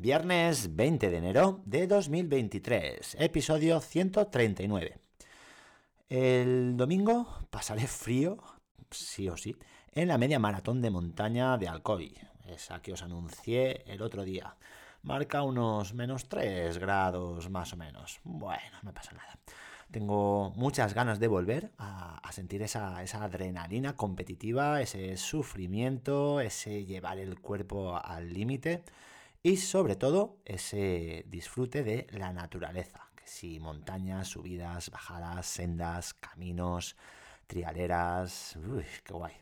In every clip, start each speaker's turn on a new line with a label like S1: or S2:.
S1: Viernes 20 de enero de 2023, episodio 139. El domingo pasaré frío, sí o sí, en la media maratón de montaña de Alcoy, esa que os anuncié el otro día. Marca unos menos 3 grados más o menos. Bueno, no pasa nada. Tengo muchas ganas de volver a, sentir esa, esa, adrenalina competitiva, ese sufrimiento, ese llevar el cuerpo al límite y sobre todo ese disfrute de la naturaleza. Que si montañas, subidas, bajadas, sendas, caminos, trialeras, uy, qué guay.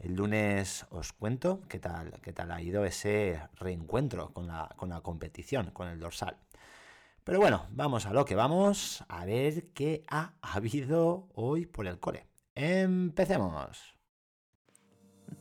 S1: El lunes os cuento qué tal, qué tal ha ido ese reencuentro con la, con la competición, con el dorsal. Pero bueno, vamos a lo que vamos, a ver qué ha habido hoy por el cole. Empecemos.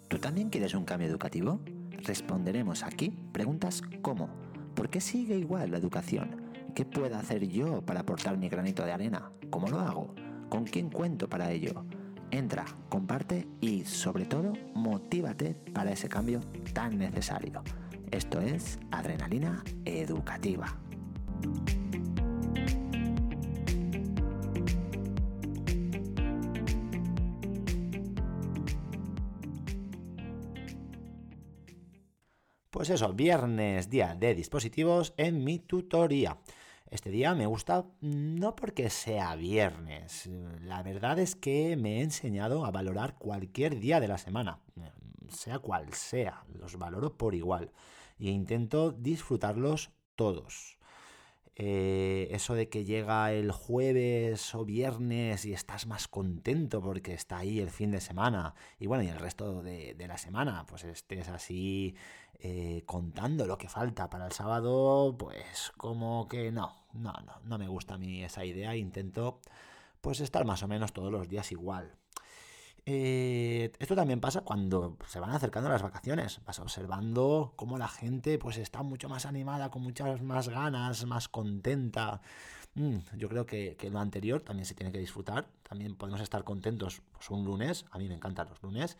S2: ¿Tú también quieres un cambio educativo? Responderemos aquí preguntas como ¿por qué sigue igual la educación? ¿Qué puedo hacer yo para aportar mi granito de arena? ¿Cómo lo hago? ¿Con quién cuento para ello? Entra, comparte y sobre todo motívate para ese cambio tan necesario. Esto es Adrenalina Educativa.
S1: Pues eso, viernes, día de dispositivos en mi tutoría. Este día me gusta no porque sea viernes, la verdad es que me he enseñado a valorar cualquier día de la semana, sea cual sea, los valoro por igual e intento disfrutarlos todos. Eh, eso de que llega el jueves o viernes y estás más contento porque está ahí el fin de semana y bueno, y el resto de, la semana, pues estés así eh, contando lo que falta para el sábado, pues como que no, no, no, no me gusta a mí esa idea, intento pues estar más o menos todos los días igual. Eh, esto también pasa cuando se van acercando las vacaciones. Vas observando cómo la gente pues está mucho más animada, con muchas más ganas, más contenta. Mm, yo creo que, lo anterior también se tiene que disfrutar. También podemos estar contentos pues, un lunes. A mí me encantan los lunes.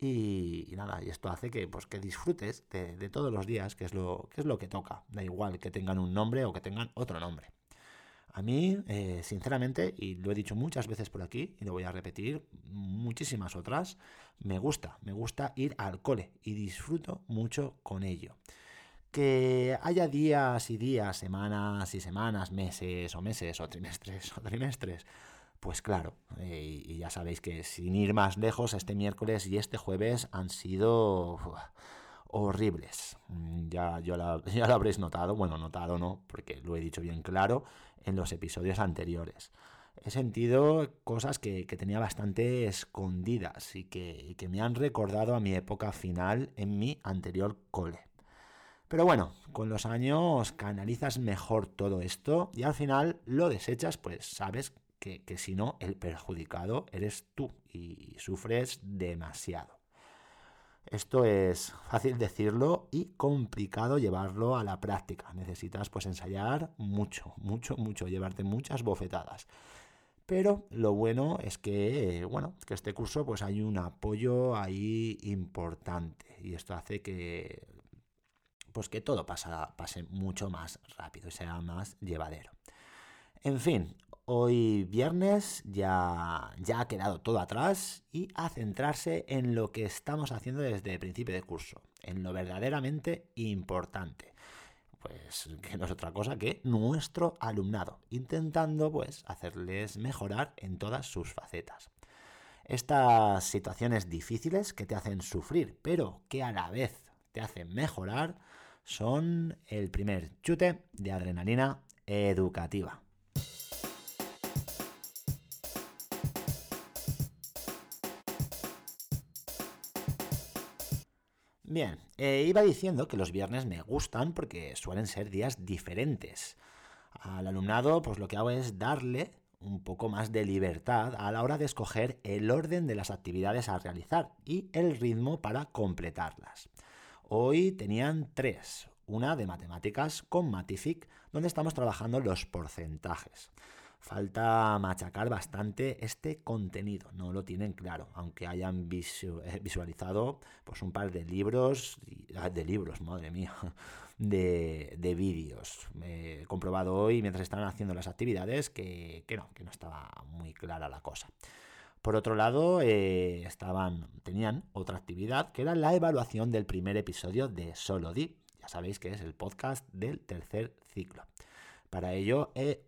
S1: Y, nada, y esto hace que, pues, que disfrutes de, de, todos los días, que es, lo, que es lo que toca. Da igual que tengan un nombre o que tengan otro nombre. A mí, eh, sinceramente, y lo he dicho muchas veces por aquí, y lo voy a repetir muchísimas otras, me gusta, me gusta ir al cole y disfruto mucho con ello. Que haya días y días, semanas y semanas, meses o meses o trimestres o trimestres, pues claro, eh, y ya sabéis que sin ir más lejos, este miércoles y este jueves han sido horribles. Mm, ya, ya lo habréis notado, bueno, notado no, porque lo he dicho bien claro en los episodios anteriores. He sentido cosas que, tenía bastante escondidas y que, que me han recordado a mi época final en mi anterior cole. Pero bueno, con los años canalizas mejor todo esto y al final lo desechas, pues sabes que, que si no, el perjudicado eres tú y sufres demasiado. Esto es fácil decirlo y complicado llevarlo a la práctica. Necesitas pues ensayar mucho, mucho, mucho, llevarte muchas bofetadas. Pero lo bueno es que, bueno, que este curso pues hay un apoyo ahí importante y esto hace que pues que todo pase mucho más rápido y sea más llevadero. En fin, Hoy viernes ya, ya ha quedado todo atrás y a centrarse en lo que estamos haciendo desde el principio de curso, en lo verdaderamente importante. Pues que no es otra cosa que nuestro alumnado, intentando pues hacerles mejorar en todas sus facetas. Estas situaciones difíciles que te hacen sufrir, pero que a la vez te hacen mejorar, son el primer chute de adrenalina educativa. Bien, eh, iba diciendo que los viernes me gustan porque suelen ser días diferentes. Al alumnado, pues lo que hago es darle un poco más de libertad a la hora de escoger el orden de las actividades a realizar y el ritmo para completarlas. Hoy tenían tres, una de matemáticas con Matific, donde estamos trabajando los porcentajes. Falta machacar bastante este contenido, no lo tienen claro, aunque hayan eh, visualizado pues un par de libros, ah, de libros, madre mía, de, de vídeos. He comprobado hoy mientras estaban haciendo las actividades que, que no, que no estaba muy clara la cosa. Por otro lado, eh, estaban, tenían otra actividad que era la evaluación del primer episodio de Solo Di. Ya sabéis que es el podcast del tercer ciclo. Para ello he,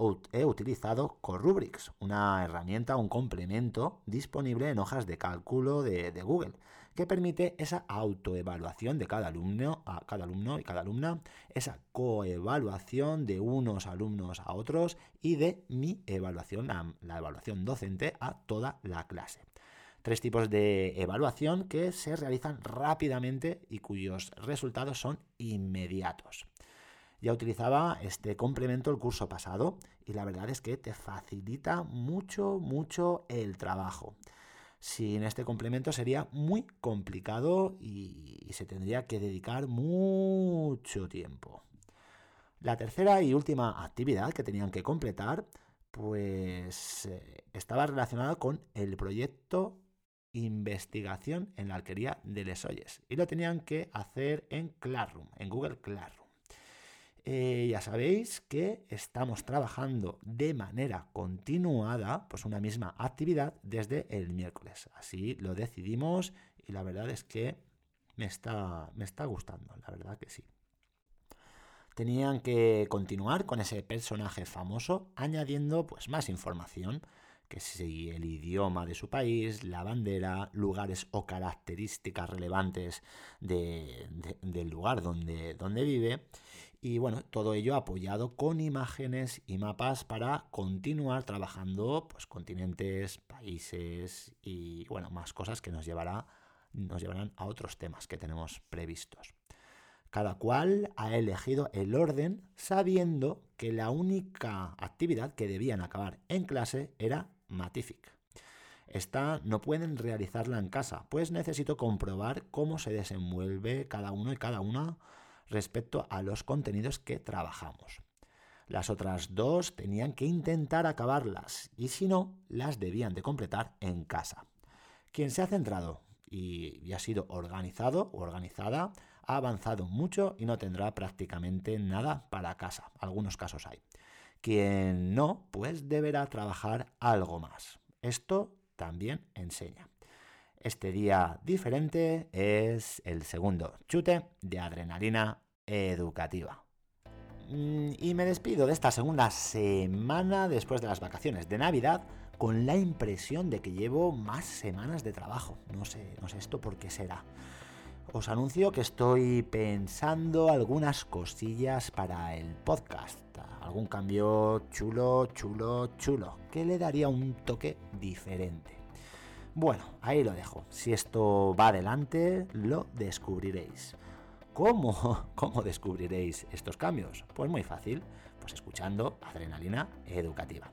S1: utilizado Corrubrics, una herramienta, un complemento disponible en hojas de cálculo de, Google, que permite esa autoevaluación de cada alumno, a cada alumno y cada alumna, esa coevaluación de unos alumnos a otros y de mi evaluación, la evaluación docente a toda la clase tres tipos de evaluación que se realizan rápidamente y cuyos resultados son inmediatos. Ya utilizaba este complemento el curso pasado y la verdad es que te facilita mucho, mucho el trabajo. Sin este complemento sería muy complicado y, se tendría que dedicar mucho tiempo. La tercera y última actividad que tenían que completar pues eh, estaba relacionada con el proyecto investigación en la alquería de Les Oyes y lo tenían que hacer en Classroom, en Google Classroom. Eh, ya sabéis que estamos trabajando de manera continuada, pues una misma actividad desde el miércoles. Así lo decidimos y la verdad es que me está, me está gustando, la verdad que sí. Tenían que continuar con ese personaje famoso añadiendo pues más información que si el idioma de su país, la bandera, lugares o características relevantes del lugar donde, donde vive y bueno, todo ello apoyado con imágenes y mapas para continuar trabajando pues continentes, países y bueno, más cosas que nos llevará nos llevarán a otros temas que tenemos previstos. Cada cual ha elegido el orden sabiendo que la única actividad que debían acabar en clase era Matific. Esta no pueden realizarla en casa, pues necesito comprobar cómo se desenvuelve cada uno y cada una respecto a los contenidos que trabajamos. Las otras dos tenían que intentar acabarlas y si no, las debían de completar en casa. Quien se ha centrado y, ha sido organizado o organizada ha avanzado mucho y no tendrá prácticamente nada para casa. Algunos casos hay. Quien no, pues deberá trabajar algo más. Esto también enseña. Este día diferente es el segundo chute de adrenalina educativa. Mm, y me despido de esta segunda semana después de las vacaciones de Navidad con la impresión de que llevo más semanas de trabajo. No sé, no sé esto por qué será. Os anuncio que estoy pensando algunas cosillas para el podcast. Algún cambio chulo, chulo, chulo, que le daría un toque diferente. Bueno, ahí lo dejo. Si esto va adelante, lo descubriréis. ¿Cómo? ¿Cómo descubriréis estos cambios? Pues muy fácil, pues escuchando Adrenalina Educativa.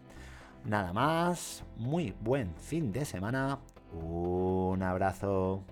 S1: Nada más, muy buen fin de semana, un abrazo.